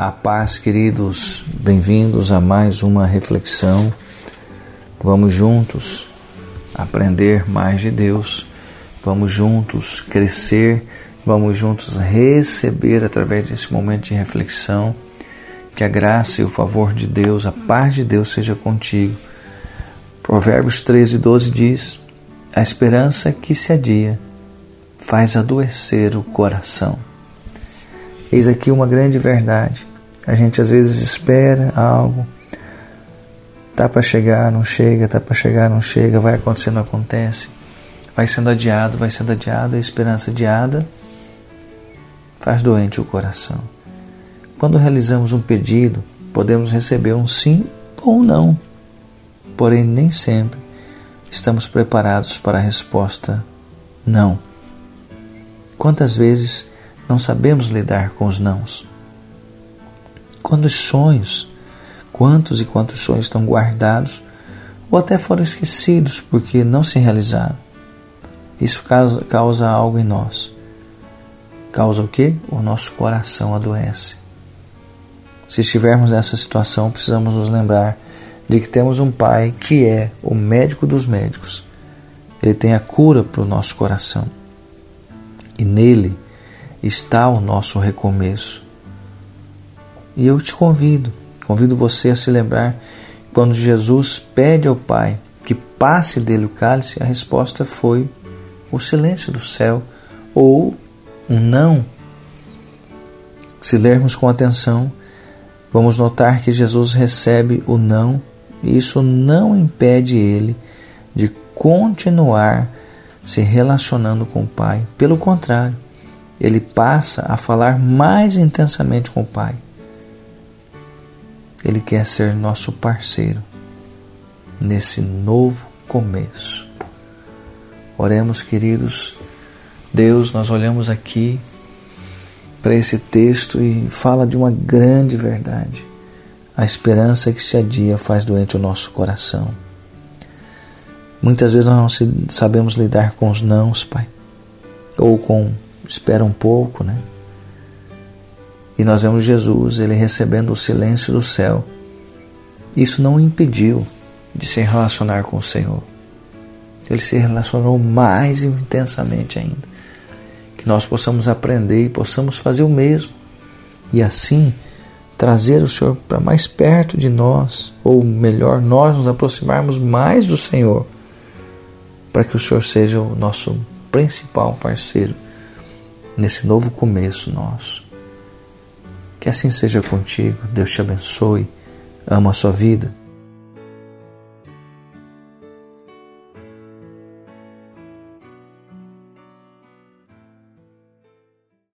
A paz, queridos, bem-vindos a mais uma reflexão. Vamos juntos aprender mais de Deus, vamos juntos crescer, vamos juntos receber através desse momento de reflexão. Que a graça e o favor de Deus, a paz de Deus seja contigo. Provérbios 13, 12 diz: A esperança que se adia faz adoecer o coração. Eis aqui uma grande verdade. A gente às vezes espera algo, tá para chegar, não chega, tá para chegar, não chega, vai acontecer, não acontece. Vai sendo adiado, vai sendo adiado, a esperança adiada faz doente o coração. Quando realizamos um pedido, podemos receber um sim ou um não. Porém, nem sempre estamos preparados para a resposta não. Quantas vezes não sabemos lidar com os nãos? Quando sonhos, quantos e quantos sonhos estão guardados ou até foram esquecidos porque não se realizaram? Isso causa, causa algo em nós. Causa o que? O nosso coração adoece. Se estivermos nessa situação, precisamos nos lembrar de que temos um Pai que é o médico dos médicos. Ele tem a cura para o nosso coração. E nele está o nosso recomeço. E eu te convido, convido você a se lembrar quando Jesus pede ao Pai que passe dele o cálice, a resposta foi o silêncio do céu ou um não. Se lermos com atenção, vamos notar que Jesus recebe o não e isso não impede ele de continuar se relacionando com o Pai. Pelo contrário, ele passa a falar mais intensamente com o Pai. Ele quer ser nosso parceiro nesse novo começo. Oremos, queridos. Deus, nós olhamos aqui para esse texto e fala de uma grande verdade. A esperança que se adia faz doente o nosso coração. Muitas vezes nós não sabemos lidar com os nãos, Pai, ou com espera um pouco, né? E nós vemos Jesus, ele recebendo o silêncio do céu. Isso não o impediu de se relacionar com o Senhor. Ele se relacionou mais intensamente ainda. Que nós possamos aprender e possamos fazer o mesmo. E assim trazer o Senhor para mais perto de nós, ou melhor, nós nos aproximarmos mais do Senhor, para que o Senhor seja o nosso principal parceiro nesse novo começo nosso. Que assim seja contigo. Deus te abençoe. Amo a sua vida.